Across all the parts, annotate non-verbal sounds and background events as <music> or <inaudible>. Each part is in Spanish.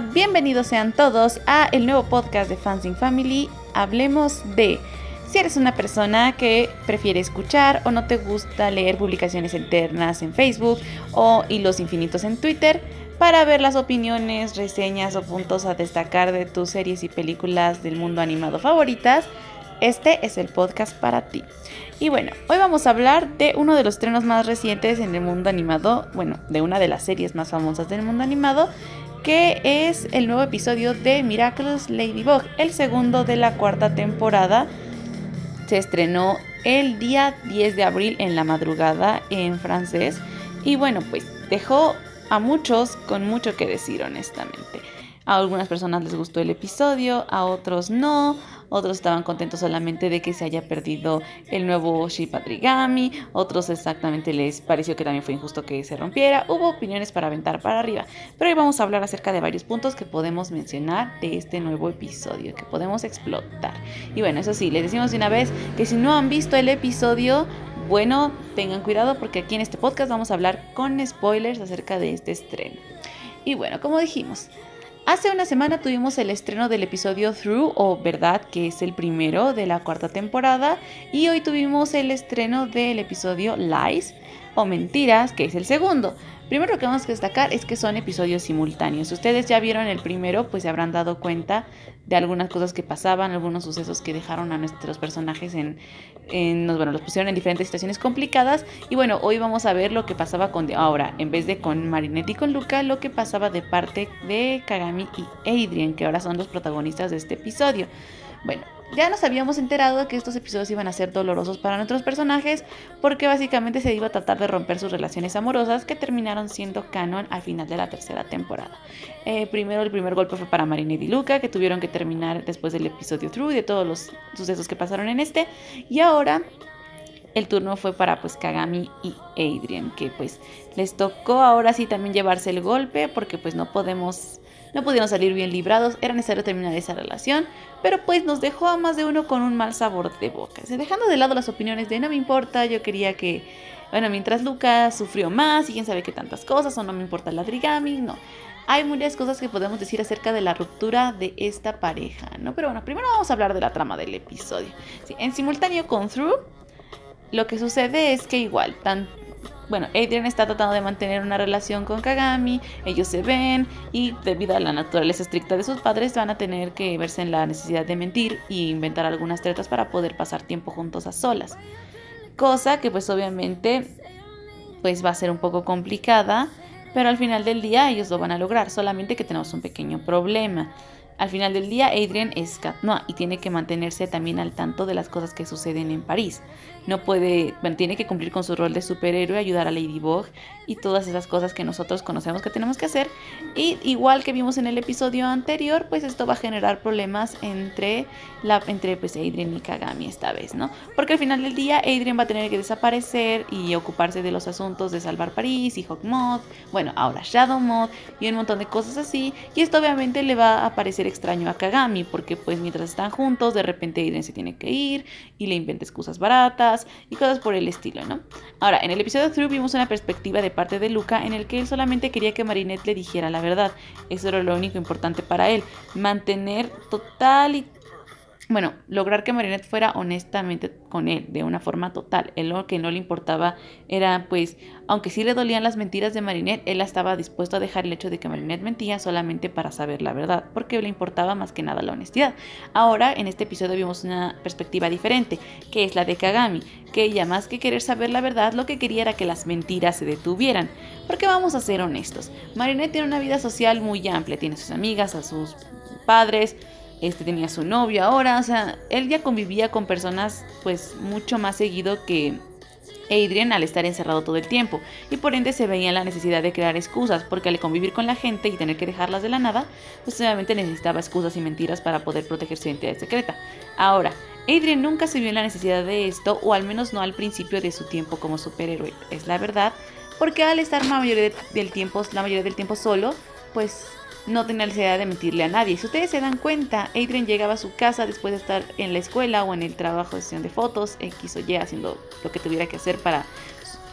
Bienvenidos sean todos a el nuevo podcast de Fansing Family. Hablemos de si eres una persona que prefiere escuchar o no te gusta leer publicaciones internas en Facebook o hilos infinitos en Twitter para ver las opiniones, reseñas o puntos a destacar de tus series y películas del mundo animado favoritas, este es el podcast para ti. Y bueno, hoy vamos a hablar de uno de los estrenos más recientes en el mundo animado, bueno, de una de las series más famosas del mundo animado, que es el nuevo episodio de Miraculous Ladybug, el segundo de la cuarta temporada. Se estrenó el día 10 de abril en la madrugada en francés y bueno, pues dejó a muchos con mucho que decir honestamente. A algunas personas les gustó el episodio, a otros no, otros estaban contentos solamente de que se haya perdido el nuevo Shipatrigami, otros exactamente les pareció que también fue injusto que se rompiera, hubo opiniones para aventar para arriba, pero hoy vamos a hablar acerca de varios puntos que podemos mencionar de este nuevo episodio, que podemos explotar. Y bueno, eso sí, les decimos de una vez que si no han visto el episodio, bueno, tengan cuidado porque aquí en este podcast vamos a hablar con spoilers acerca de este estreno. Y bueno, como dijimos, Hace una semana tuvimos el estreno del episodio Through o Verdad, que es el primero de la cuarta temporada, y hoy tuvimos el estreno del episodio Lies o Mentiras, que es el segundo. Primero lo que vamos a destacar es que son episodios simultáneos. Si ustedes ya vieron el primero, pues se habrán dado cuenta de algunas cosas que pasaban, algunos sucesos que dejaron a nuestros personajes en, en bueno, los pusieron en diferentes situaciones complicadas. Y bueno, hoy vamos a ver lo que pasaba con ahora, en vez de con Marinette y con Luca, lo que pasaba de parte de Kagami y Adrian, que ahora son los protagonistas de este episodio. Bueno, ya nos habíamos enterado de que estos episodios iban a ser dolorosos para nuestros personajes porque básicamente se iba a tratar de romper sus relaciones amorosas que terminaron siendo canon al final de la tercera temporada. Eh, primero el primer golpe fue para Marinette y Luca que tuvieron que terminar después del episodio True y de todos los sucesos que pasaron en este y ahora el turno fue para pues Kagami y Adrian que pues les tocó ahora sí también llevarse el golpe porque pues no podemos no pudieron salir bien librados, era necesario terminar esa relación, pero pues nos dejó a más de uno con un mal sabor de boca. Dejando de lado las opiniones de no me importa, yo quería que, bueno, mientras Lucas sufrió más y quién sabe qué tantas cosas, o no me importa la Drigami, no. Hay muchas cosas que podemos decir acerca de la ruptura de esta pareja, ¿no? Pero bueno, primero vamos a hablar de la trama del episodio. en simultáneo con Through, lo que sucede es que igual, tanto bueno, Adrian está tratando de mantener una relación con Kagami, ellos se ven y debido a la naturaleza estricta de sus padres van a tener que verse en la necesidad de mentir y inventar algunas tretas para poder pasar tiempo juntos a solas. Cosa que pues obviamente pues va a ser un poco complicada, pero al final del día ellos lo van a lograr, solamente que tenemos un pequeño problema. Al final del día, Adrian es Cat y tiene que mantenerse también al tanto de las cosas que suceden en París. No puede, tiene que cumplir con su rol de superhéroe, ayudar a Ladybug y todas esas cosas que nosotros conocemos que tenemos que hacer. Y igual que vimos en el episodio anterior, pues esto va a generar problemas entre, la, entre pues, Adrian y Kagami esta vez, ¿no? Porque al final del día, Adrian va a tener que desaparecer y ocuparse de los asuntos de salvar París y Hawkmoth, bueno, ahora Shadow Moth y un montón de cosas así. Y esto obviamente le va a parecer extraño a Kagami, porque pues mientras están juntos, de repente Aiden se tiene que ir y le inventa excusas baratas y cosas por el estilo, ¿no? Ahora, en el episodio 3 vimos una perspectiva de parte de Luca en el que él solamente quería que Marinette le dijera la verdad. Eso era lo único importante para él, mantener total y bueno, lograr que Marinette fuera honestamente con él, de una forma total. Él lo que no le importaba era, pues, aunque sí le dolían las mentiras de Marinette, él estaba dispuesto a dejar el hecho de que Marinette mentía solamente para saber la verdad, porque le importaba más que nada la honestidad. Ahora, en este episodio vimos una perspectiva diferente, que es la de Kagami, que ella más que querer saber la verdad, lo que quería era que las mentiras se detuvieran. Porque vamos a ser honestos, Marinette tiene una vida social muy amplia, tiene a sus amigas, a sus padres, este tenía su novio ahora, o sea, él ya convivía con personas pues mucho más seguido que Adrian al estar encerrado todo el tiempo y por ende se veía la necesidad de crear excusas porque al convivir con la gente y tener que dejarlas de la nada, pues obviamente necesitaba excusas y mentiras para poder proteger su identidad secreta. Ahora, Adrian nunca se vio en la necesidad de esto o al menos no al principio de su tiempo como superhéroe, es la verdad, porque al estar la mayoría del tiempo, la mayoría del tiempo solo, pues no tenía necesidad de mentirle a nadie. Si ustedes se dan cuenta, Adrian llegaba a su casa después de estar en la escuela o en el trabajo de sesión de fotos, X o Y, haciendo lo que tuviera que hacer para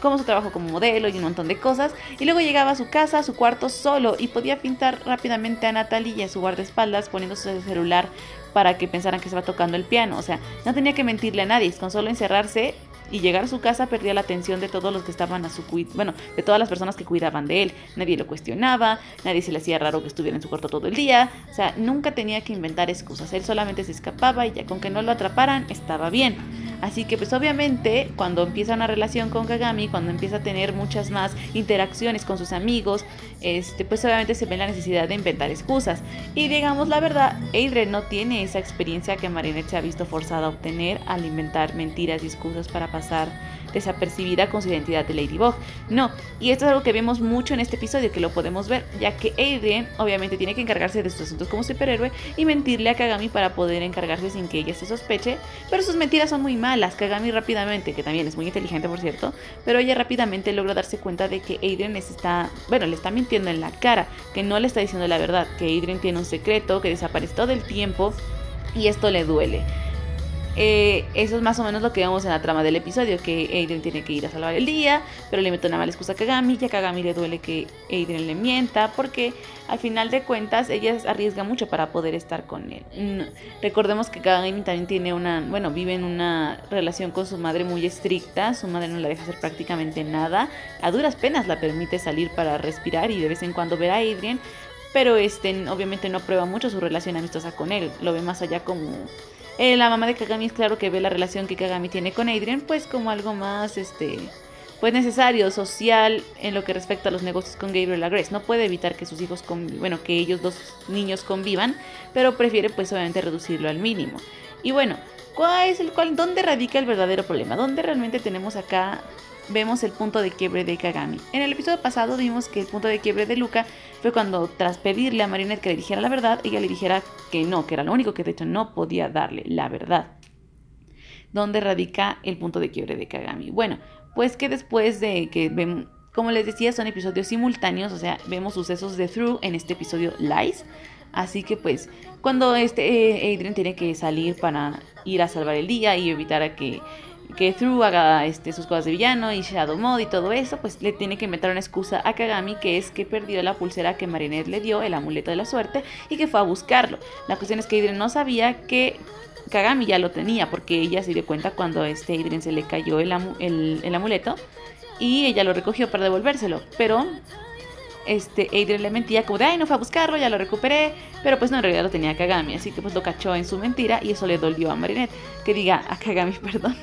como su trabajo como modelo y un montón de cosas. Y luego llegaba a su casa, a su cuarto solo y podía pintar rápidamente a Natalie y a su guardaespaldas poniéndose el celular para que pensaran que estaba tocando el piano. O sea, no tenía que mentirle a nadie, con solo encerrarse y llegar a su casa perdía la atención de todos los que estaban a su cuidado, bueno, de todas las personas que cuidaban de él. Nadie lo cuestionaba, nadie se le hacía raro que estuviera en su cuarto todo el día, o sea, nunca tenía que inventar excusas, él solamente se escapaba y ya con que no lo atraparan estaba bien. Así que pues obviamente cuando empieza una relación con Kagami, cuando empieza a tener muchas más interacciones con sus amigos, este, pues obviamente se ve la necesidad de inventar excusas. Y digamos la verdad, Adrian no tiene esa experiencia que Marinette se ha visto forzada a obtener al inventar mentiras y excusas para pasar desapercibida con su identidad de Ladybug. No, y esto es algo que vemos mucho en este episodio, que lo podemos ver, ya que Adrien obviamente tiene que encargarse de sus asuntos como superhéroe y mentirle a Kagami para poder encargarse sin que ella se sospeche, pero sus mentiras son muy malas. Kagami rápidamente, que también es muy inteligente por cierto, pero ella rápidamente logra darse cuenta de que Adrien está, bueno, le está mintiendo en la cara, que no le está diciendo la verdad, que Adrien tiene un secreto, que desaparece todo el tiempo y esto le duele. Eh, eso es más o menos lo que vemos en la trama del episodio, que Aiden tiene que ir a salvar el día, pero le mete una mala excusa a Kagami y a Kagami le duele que Aiden le mienta, porque al final de cuentas ella arriesga mucho para poder estar con él. Mm, recordemos que Kagami también tiene una, bueno, vive en una relación con su madre muy estricta, su madre no la deja hacer prácticamente nada, a duras penas la permite salir para respirar y de vez en cuando ver a Adrien, pero este obviamente no aprueba mucho su relación amistosa con él, lo ve más allá como eh, la mamá de Kagami es claro que ve la relación que Kagami tiene con Adrian pues como algo más este pues necesario, social en lo que respecta a los negocios con Gabriel Grace. No puede evitar que sus hijos, bueno, que ellos dos niños convivan, pero prefiere pues obviamente reducirlo al mínimo. Y bueno, ¿cuál es el cual, dónde radica el verdadero problema? ¿Dónde realmente tenemos acá vemos el punto de quiebre de Kagami. En el episodio pasado vimos que el punto de quiebre de Luca fue cuando tras pedirle a Marinette que le dijera la verdad, ella le dijera que no, que era lo único que de hecho no podía darle la verdad. ¿Dónde radica el punto de quiebre de Kagami? Bueno, pues que después de que como les decía, son episodios simultáneos, o sea, vemos sucesos de Through en este episodio Lies. Así que pues cuando este eh, Adrian tiene que salir para ir a salvar el día y evitar a que que Through haga este, sus cosas de villano y Shadow Mode y todo eso, pues le tiene que meter una excusa a Kagami que es que perdió la pulsera que Marinette le dio, el amuleto de la suerte, y que fue a buscarlo. La cuestión es que Adrien no sabía que Kagami ya lo tenía, porque ella se dio cuenta cuando este Adrien se le cayó el, el, amuleto y ella lo recogió para devolvérselo, pero este, Adrian le mentía como de, ay, no fue a buscarlo, ya lo recuperé, pero pues no, en realidad lo tenía Kagami, así que pues lo cachó en su mentira y eso le dolió a Marinette, que diga a Kagami, <laughs> perdón.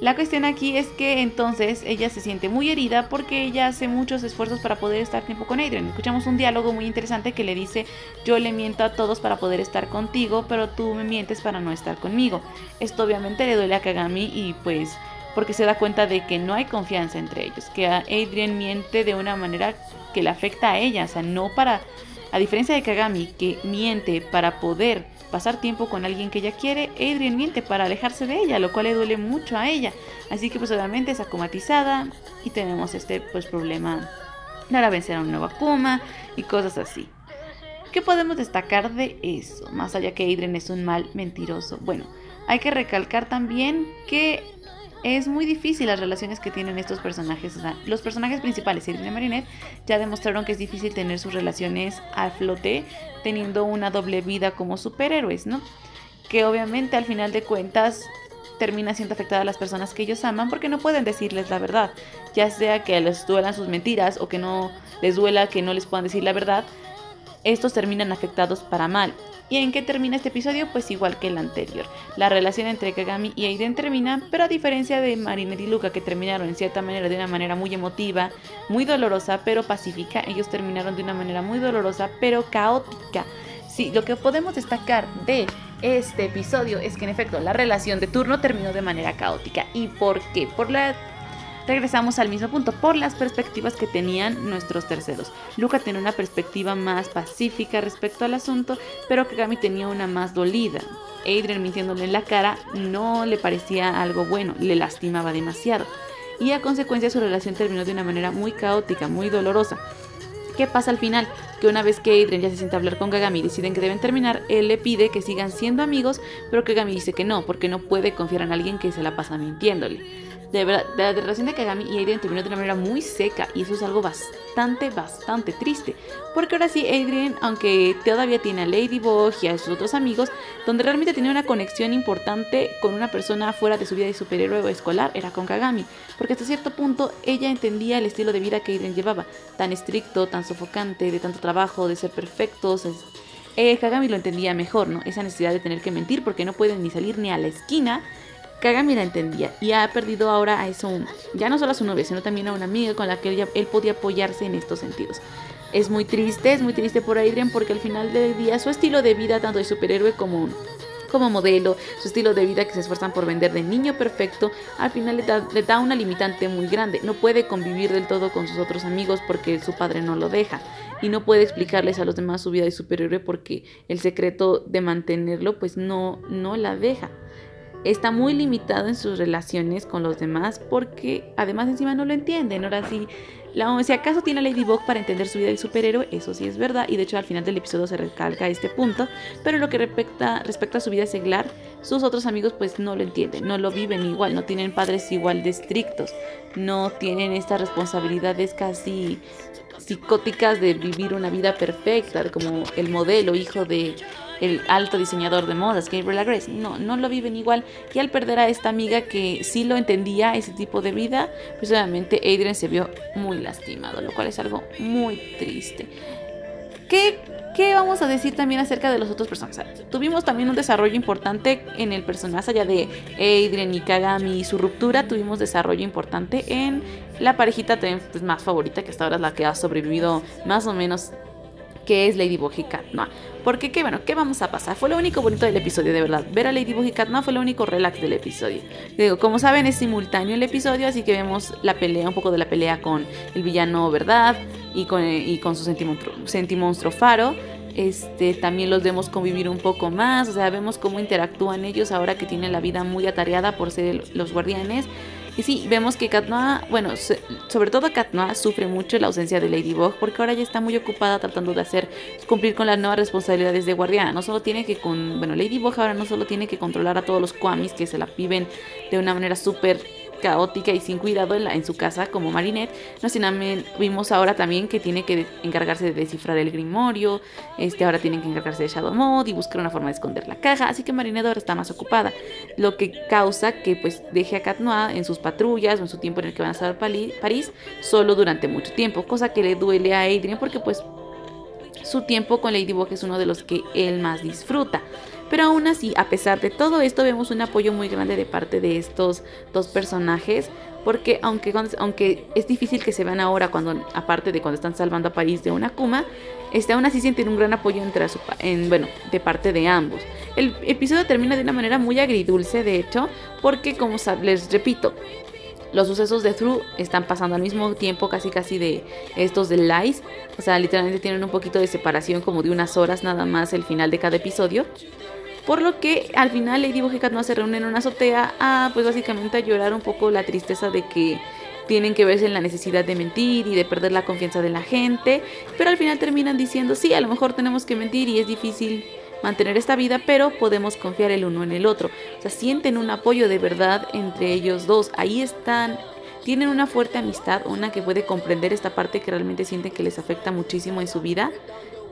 La cuestión aquí es que entonces ella se siente muy herida porque ella hace muchos esfuerzos para poder estar tiempo con Adrian. Escuchamos un diálogo muy interesante que le dice, yo le miento a todos para poder estar contigo, pero tú me mientes para no estar conmigo. Esto obviamente le duele a Kagami y pues porque se da cuenta de que no hay confianza entre ellos, que Adrian miente de una manera que le afecta a ella, o sea, no para, a diferencia de Kagami, que miente para poder pasar tiempo con alguien que ella quiere, Adrian miente para alejarse de ella, lo cual le duele mucho a ella. Así que pues obviamente es acomatizada y tenemos este pues problema para vencer a un nuevo Akuma y cosas así. ¿Qué podemos destacar de eso? Más allá que Adrian es un mal mentiroso. Bueno, hay que recalcar también que es muy difícil las relaciones que tienen estos personajes. O sea, los personajes principales, Irene y Marinette, ya demostraron que es difícil tener sus relaciones a flote teniendo una doble vida como superhéroes, ¿no? Que obviamente al final de cuentas termina siendo afectada a las personas que ellos aman porque no pueden decirles la verdad. Ya sea que les duelan sus mentiras o que no les duela que no les puedan decir la verdad, estos terminan afectados para mal. ¿Y en qué termina este episodio? Pues igual que el anterior. La relación entre Kagami y Aiden termina, pero a diferencia de Marinette y Luca que terminaron en cierta manera de una manera muy emotiva, muy dolorosa, pero pacífica, ellos terminaron de una manera muy dolorosa, pero caótica. Sí, lo que podemos destacar de este episodio es que en efecto la relación de turno terminó de manera caótica. ¿Y por qué? Por la regresamos al mismo punto por las perspectivas que tenían nuestros terceros. Luca tenía una perspectiva más pacífica respecto al asunto, pero Kagami tenía una más dolida. Adrian mintiéndole en la cara no le parecía algo bueno, le lastimaba demasiado. Y a consecuencia su relación terminó de una manera muy caótica, muy dolorosa ¿Qué pasa al final? Que una vez que Adrian ya se siente a hablar con Kagami y deciden que deben terminar, él le pide que sigan siendo amigos, pero Kagami dice que no, porque no puede confiar en alguien que se la pasa mintiéndole de verdad, la relación de Kagami y Adrian terminó de una manera muy seca y eso es algo bastante, bastante triste. Porque ahora sí, Adrian, aunque todavía tiene a Ladybug y a sus otros amigos, donde realmente tenía una conexión importante con una persona fuera de su vida de superhéroe escolar, era con Kagami. Porque hasta cierto punto ella entendía el estilo de vida que Adrian llevaba, tan estricto, tan sofocante, de tanto trabajo, de ser perfectos. Eh, Kagami lo entendía mejor, ¿no? Esa necesidad de tener que mentir porque no pueden ni salir ni a la esquina Kagami la entendía y ha perdido ahora a eso, ya no solo a su novia, sino también a una amiga con la que él, podía apoyarse en estos sentidos. Es muy triste, es muy triste por Adrian porque al final del día su estilo de vida, tanto de superhéroe como, como modelo, su estilo de vida que se esfuerzan por vender de niño perfecto, al final le da, le da una limitante muy grande. No puede convivir del todo con sus otros amigos porque su padre no lo deja y no puede explicarles a los demás su vida de superhéroe porque el secreto de mantenerlo pues no, no la deja está muy limitado en sus relaciones con los demás porque además encima no lo entienden. Ahora sí, la, si acaso tiene a Ladybug para entender su vida de superhéroe, eso sí es verdad. Y de hecho al final del episodio se recalca este punto, pero lo que respecta, respecta a su vida seglar, sus otros amigos pues no lo entienden, no lo viven igual, no tienen padres igual de estrictos, no tienen estas responsabilidades casi psicóticas de vivir una vida perfecta, como el modelo hijo de el alto diseñador de modas, Gabriel Agreste. No, no lo viven igual. Y al perder a esta amiga que sí lo entendía, ese tipo de vida, pues obviamente Adrian se vio muy lastimado, lo cual es algo muy triste. ¿Qué, ¿Qué, vamos a decir también acerca de los otros personajes? tuvimos también un desarrollo importante en el personaje, allá de Adrian y Kagami y su ruptura, tuvimos desarrollo importante en la parejita pues, más favorita, que hasta ahora es la que ha sobrevivido más o menos que es Ladybug y Cat Noir. Porque, ¿qué, bueno, ¿qué vamos a pasar? Fue lo único bonito del episodio, de verdad. Ver a Ladybug y Cat Noir fue lo único relax del episodio. Digo, como saben, es simultáneo el episodio, así que vemos la pelea, un poco de la pelea con el villano, ¿verdad? Y con, y con su sentimonstro Faro. Este, también los vemos convivir un poco más, o sea, vemos cómo interactúan ellos ahora que tienen la vida muy atareada por ser los guardianes. Y sí, vemos que Katnoa, bueno, sobre todo Katnoa sufre mucho la ausencia de Ladybug porque ahora ya está muy ocupada tratando de hacer cumplir con las nuevas responsabilidades de guardiana. No solo tiene que con, bueno, Ladybug ahora no solo tiene que controlar a todos los Kwamis que se la viven de una manera súper caótica y sin cuidado en, su casa como Marinette. No, vimos ahora también que tiene que encargarse de descifrar el grimorio, este, ahora tienen que encargarse de Shadow Mode y buscar una forma de esconder la caja, así que Marinette ahora está más ocupada, lo que causa que pues deje a Cat Noir en sus patrullas o en su tiempo en el que van a estar París solo durante mucho tiempo, cosa que le duele a Adrian porque pues su tiempo con Ladybug es uno de los que él más disfruta. Pero aún así, a pesar de todo esto, vemos un apoyo muy grande de parte de estos dos personajes. Porque aunque, aunque es difícil que se vean ahora, cuando aparte de cuando están salvando a París de una Kuma, este, aún así sienten un gran apoyo entre su, en, bueno, de parte de ambos. El episodio termina de una manera muy agridulce, de hecho, porque como les repito, los sucesos de Thru están pasando al mismo tiempo casi casi de estos de Lies. O sea, literalmente tienen un poquito de separación como de unas horas nada más el final de cada episodio. Por lo que al final Ladybug y Cat se reúnen en una azotea a pues básicamente a llorar un poco la tristeza de que tienen que verse en la necesidad de mentir y de perder la confianza de la gente, pero al final terminan diciendo, sí, a lo mejor tenemos que mentir y es difícil mantener esta vida, pero podemos confiar el uno en el otro. O sea, sienten un apoyo de verdad entre ellos dos. Ahí están, tienen una fuerte amistad, una que puede comprender esta parte que realmente sienten que les afecta muchísimo en su vida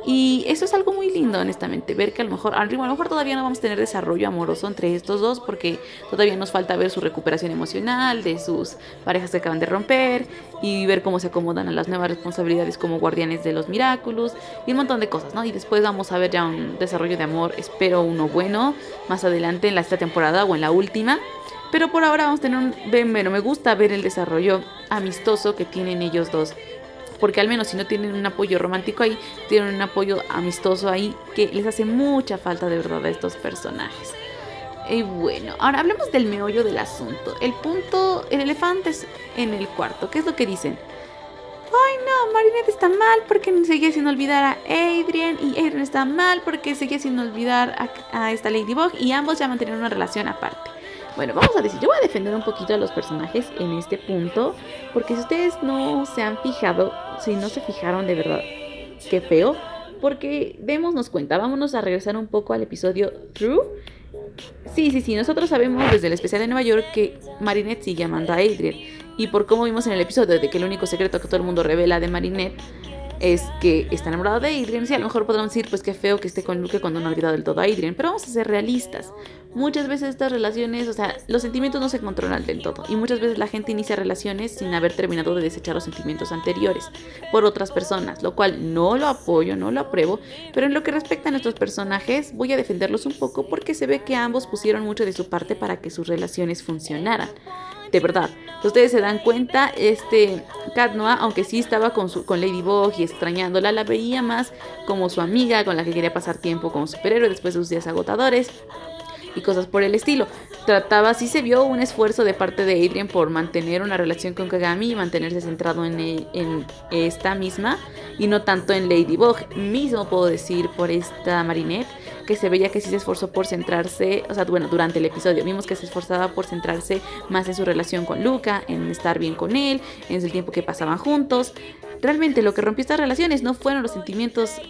y eso es algo muy lindo, honestamente, ver que a lo mejor, a lo mejor todavía no vamos a tener desarrollo amoroso entre estos dos porque todavía nos falta ver su recuperación emocional de sus parejas que acaban de romper y ver cómo se acomodan a las nuevas responsabilidades como guardianes de los Miraculous y un montón de cosas, ¿no? Y después vamos a ver ya un desarrollo de amor, espero uno bueno, más adelante en la esta temporada o en la última. Pero por ahora vamos a tener un... Bueno, me gusta ver el desarrollo amistoso que tienen ellos dos porque al menos si no tienen un apoyo romántico ahí, tienen un apoyo amistoso ahí que les hace mucha falta de verdad a estos personajes. Y bueno, ahora hablemos del meollo del asunto. El punto, el elefante es en el cuarto. ¿Qué es lo que dicen? Ay no, Marinette está mal porque seguía sin olvidar a Adrian y Adrian está mal porque seguía sin olvidar a, a esta Ladybug y ambos ya mantienen una relación aparte. Bueno, vamos a decir, yo voy a defender un poquito a los personajes en este punto, porque si ustedes no se han fijado, si no se fijaron de verdad, qué feo, porque démonos cuenta, vámonos a regresar un poco al episodio True. Sí, sí, sí, nosotros sabemos desde el especial de Nueva York que Marinette sigue amando a Adrian. Y por cómo vimos en el episodio de que el único secreto que todo el mundo revela de Marinette es que está enamorado de Adrian. Sí, a lo mejor podrán decir, pues qué feo que esté con Luke cuando no ha olvidado del todo a Adrian. Pero vamos a ser realistas. Muchas veces estas relaciones, o sea, los sentimientos no se controlan del todo. Y muchas veces la gente inicia relaciones sin haber terminado de desechar los sentimientos anteriores por otras personas. Lo cual no lo apoyo, no lo apruebo. Pero en lo que respecta a nuestros personajes, voy a defenderlos un poco porque se ve que ambos pusieron mucho de su parte para que sus relaciones funcionaran de verdad. Ustedes se dan cuenta, este Cat Noah, aunque sí estaba con, su, con Ladybug y extrañándola, la veía más como su amiga con la que quería pasar tiempo como superhéroe después de sus días agotadores y cosas por el estilo. Trataba, sí se vio un esfuerzo de parte de Adrian por mantener una relación con Kagami y mantenerse centrado en, en esta misma y no tanto en Ladybug. Mismo puedo decir por esta Marinette que se veía que sí se esforzó por centrarse, o sea, bueno, durante el episodio vimos que se esforzaba por centrarse más en su relación con Luca, en estar bien con él, en el tiempo que pasaban juntos. Realmente lo que rompió estas relaciones no fueron los sentimientos,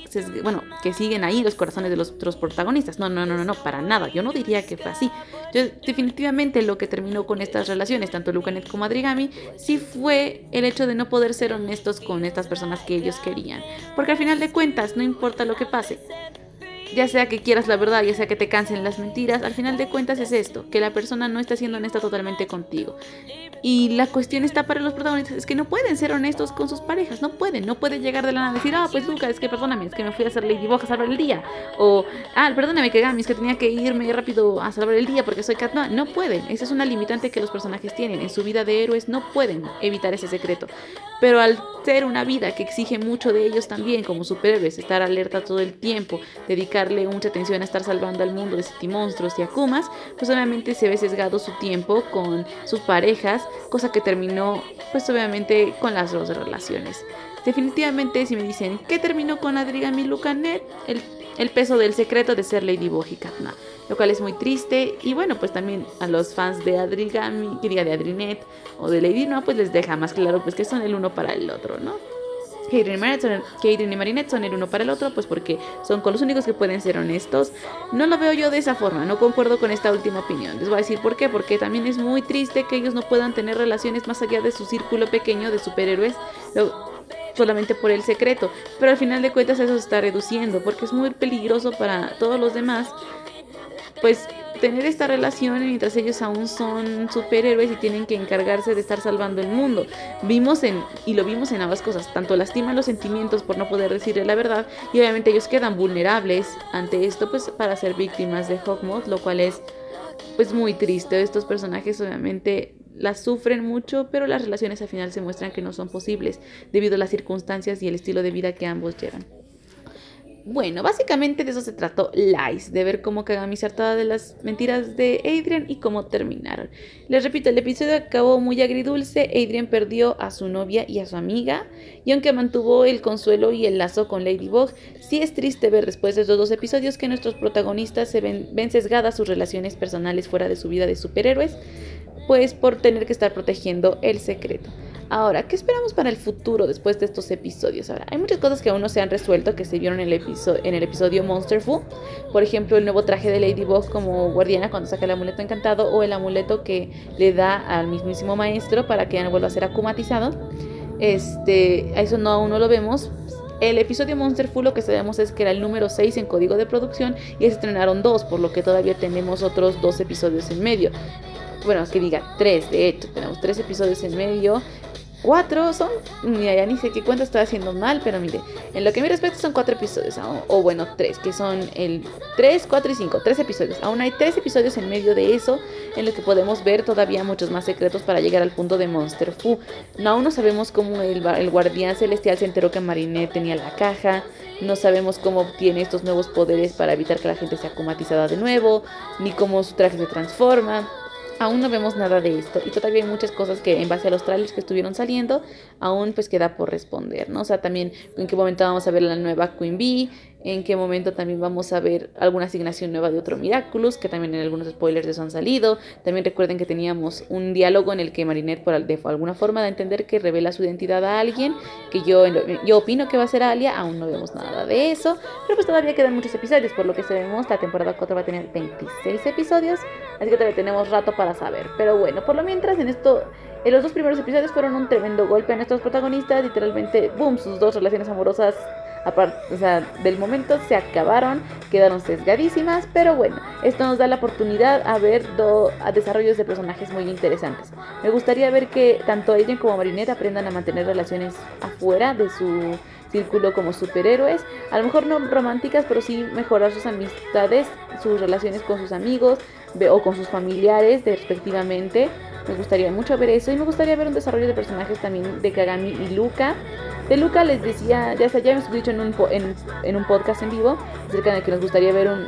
bueno, que siguen ahí los corazones de los otros protagonistas. No, no, no, no, no, para nada. Yo no diría que fue así. Definitivamente lo que terminó con estas relaciones, tanto Lucanet como Adrigami, sí fue el hecho de no poder ser honestos con estas personas que ellos querían. Porque al final de cuentas, no importa lo que pase, ya sea que quieras la verdad, ya sea que te cansen las mentiras, al final de cuentas es esto, que la persona no está siendo honesta totalmente contigo. Y la cuestión está para los protagonistas, es que no pueden ser honestos con sus parejas, no pueden, no pueden llegar de la nada y decir, ah, pues Luca, es que perdóname, es que me fui a hacer Ladybug a salvar el día. O, ah, perdóname que Gami, es que tenía que irme rápido a salvar el día porque soy Cat. No, pueden, esa es una limitante que los personajes tienen. En su vida de héroes no pueden evitar ese secreto. Pero al ser una vida que exige mucho de ellos también como superhéroes, estar alerta todo el tiempo, mucha atención a estar salvando al mundo de monstruos y akumas, pues obviamente se ve sesgado su tiempo con sus parejas, cosa que terminó pues obviamente con las dos relaciones. Definitivamente si me dicen ¿qué terminó con Adrigami Lucanet? El, el peso del secreto de ser Lady y Katna lo cual es muy triste. Y bueno, pues también a los fans de Adrigami, quería de Adrinet o de Lady No, pues les deja más claro pues que son el uno para el otro, ¿no? Kaden y, Marinette son el uno para el otro, pues porque son con los únicos que pueden ser honestos. No lo veo yo de esa forma, no concuerdo con esta última opinión. Les voy a decir por qué, porque también es muy triste que ellos no puedan tener relaciones más allá de su círculo pequeño de superhéroes. solamente por el secreto, pero al final de cuentas eso se está reduciendo porque es muy peligroso para todos los demás pues tener esta relación mientras ellos aún son superhéroes y tienen que encargarse de estar salvando el mundo. Vimos en, y lo vimos en ambas cosas, tanto lastiman los sentimientos por no poder decirle la verdad y obviamente ellos quedan vulnerables ante esto pues para ser víctimas de Hawkmoth, lo cual es pues muy triste. Estos personajes obviamente las sufren mucho, pero las relaciones al final se muestran que no son posibles debido a las circunstancias y el estilo de vida que ambos llevan. Bueno, básicamente de eso se trató Lies, de ver cómo Kagami se de las mentiras de Adrian y cómo terminaron. Les repito, el episodio acabó muy agridulce, Adrian perdió a su novia y a su amiga, y aunque mantuvo el consuelo y el lazo con Ladybug, sí es triste ver después de estos dos episodios que nuestros protagonistas se ven, ven sesgadas sus relaciones personales fuera de su vida de superhéroes, pues por tener que estar protegiendo el secreto. Ahora, ¿qué esperamos para el futuro después de estos episodios? Ahora, hay muchas cosas que aún no se han resuelto que se vieron en el, episodio, en el episodio Monsterful. Por ejemplo, el nuevo traje de Ladybug como guardiana cuando saca el amuleto encantado o el amuleto que le da al mismísimo maestro para que ya no vuelva a ser acumatizado. Este, eso no aún no lo vemos. El episodio Monsterful lo que sabemos es que era el número 6 en código de producción y estrenaron dos, por lo que todavía tenemos otros dos episodios en medio bueno, que diga tres, de hecho, tenemos tres episodios en medio cuatro son, mira, ya ni sé qué cuenta estoy haciendo mal, pero mire, en lo que me respecta son cuatro episodios, o bueno, tres, que son el 3, 4 y 5, tres episodios. Aún hay tres episodios en medio de eso, en los que podemos ver todavía muchos más secretos para llegar al punto de Monster Fu. No, aún no sabemos cómo el, el guardián celestial se enteró que Marinette tenía la caja, no sabemos cómo obtiene estos nuevos poderes para evitar que la gente sea comatizada de nuevo, ni cómo su traje se transforma. Aún no vemos nada de esto y todavía hay muchas cosas que en base a los trailers que estuvieron saliendo aún pues queda por responder, ¿no? O sea, también en qué momento vamos a ver la nueva Queen Bee, en qué momento también vamos a ver alguna asignación nueva de otro Miraculous, que también en algunos spoilers eso han salido. También recuerden que teníamos un diálogo en el que Marinette por de alguna forma de entender que revela su identidad a alguien, que yo, yo opino que va a ser Alia, aún no vemos nada de eso, pero pues todavía quedan muchos episodios, por lo que sabemos, la temporada 4 va a tener 26 episodios, así que todavía tenemos rato para saber. Pero bueno, por lo mientras en esto en los dos primeros episodios fueron un tremendo golpe a nuestros protagonistas, literalmente, boom, sus dos relaciones amorosas o sea, del momento se acabaron, quedaron sesgadísimas, pero bueno, esto nos da la oportunidad a ver do, a desarrollos de personajes muy interesantes. Me gustaría ver que tanto Aiden como Marinette aprendan a mantener relaciones afuera de su círculo como superhéroes, a lo mejor no románticas, pero sí mejorar sus amistades, sus relaciones con sus amigos o con sus familiares respectivamente. Me gustaría mucho ver eso y me gustaría ver un desarrollo de personajes también de Kagami y Luca. De Luca les decía, ya, ya hemos dicho en un, en, en un podcast en vivo acerca de que nos gustaría ver un,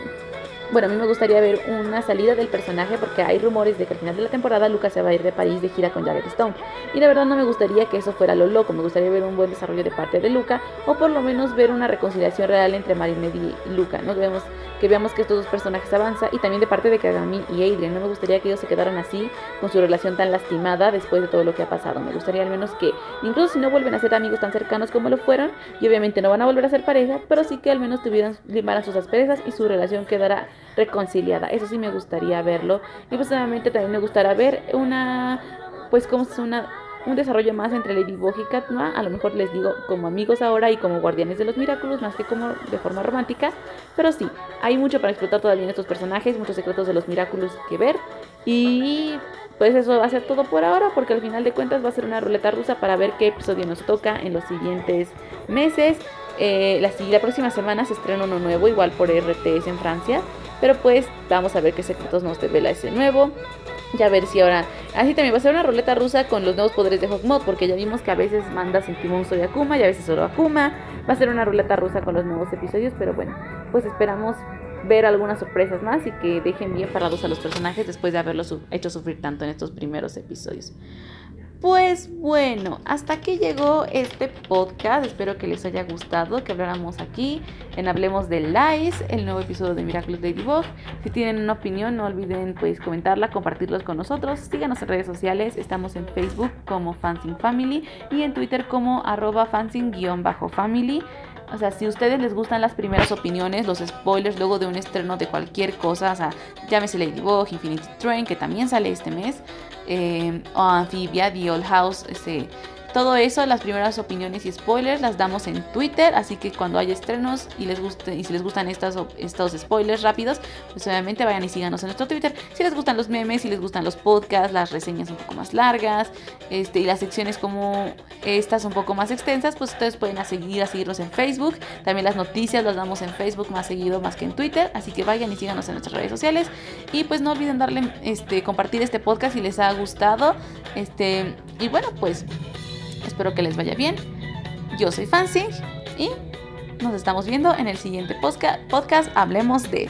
bueno, a mí me gustaría ver una salida del personaje porque hay rumores de que al final de la temporada Lucas se va a ir de París de gira con Jared Stone. Y la verdad no me gustaría que eso fuera lo loco, me gustaría ver un buen desarrollo de parte de Luca o por lo menos ver una reconciliación real entre Marinette y Luca, ¿no? Vemos, que veamos que estos dos personajes avanzan y también de parte de Kagami y Adrian. No me gustaría que ellos se quedaran así con su relación tan lastimada después de todo lo que ha pasado. Me gustaría al menos que, incluso si no vuelven a ser amigos tan cercanos como lo fueron, y obviamente no van a volver a ser pareja, pero sí que al menos tuvieran, limaran sus asperezas y su relación quedará reconciliada. Eso sí me gustaría verlo. Y personalmente también me gustaría ver una, pues como es una, un desarrollo más entre Ladybug y Katma. A lo mejor les digo como amigos ahora y como guardianes de los Miraculous, más que como de forma romántica. Pero sí, hay mucho para explotar todavía en estos personajes, muchos secretos de los Miraculous que ver. Y pues eso va a ser todo por ahora, porque al final de cuentas va a ser una ruleta rusa para ver qué episodio nos toca en los siguientes meses. Eh, la, la próxima semana se estrena uno nuevo, igual por RTS en Francia. Pero pues vamos a ver qué secretos nos revela ese nuevo. Ya ver si ahora. Así también va a ser una ruleta rusa con los nuevos poderes de Hawkmoth. Porque ya vimos que a veces manda Sentimon y Akuma y a veces solo Akuma. Va a ser una ruleta rusa con los nuevos episodios. Pero bueno, pues esperamos ver algunas sorpresas más y que dejen bien parados a los personajes después de haberlos hecho sufrir tanto en estos primeros episodios. Pues bueno, hasta aquí llegó este podcast. Espero que les haya gustado, que habláramos aquí en Hablemos de Lies, el nuevo episodio de Miraculous Ladybug. Si tienen una opinión, no olviden pues comentarla, compartirlos con nosotros. Síganos en redes sociales, estamos en Facebook como Fansing Family y en Twitter como arroba fansing-family. O sea, si a ustedes les gustan las primeras opiniones, los spoilers luego de un estreno de cualquier cosa, o sea, llámese Ladybug, Infinity Train, que también sale este mes, eh, o Amphibia, The Old House, ese todo eso, las primeras opiniones y spoilers las damos en Twitter, así que cuando haya estrenos y les guste y si les gustan estas, estos spoilers rápidos, pues obviamente vayan y síganos en nuestro Twitter. Si les gustan los memes, si les gustan los podcasts, las reseñas un poco más largas, este y las secciones como estas un poco más extensas, pues ustedes pueden seguir seguirnos en Facebook. También las noticias las damos en Facebook más seguido más que en Twitter, así que vayan y síganos en nuestras redes sociales y pues no olviden darle este compartir este podcast si les ha gustado. Este y bueno, pues Espero que les vaya bien. Yo soy Fancy y nos estamos viendo en el siguiente podcast, Hablemos de...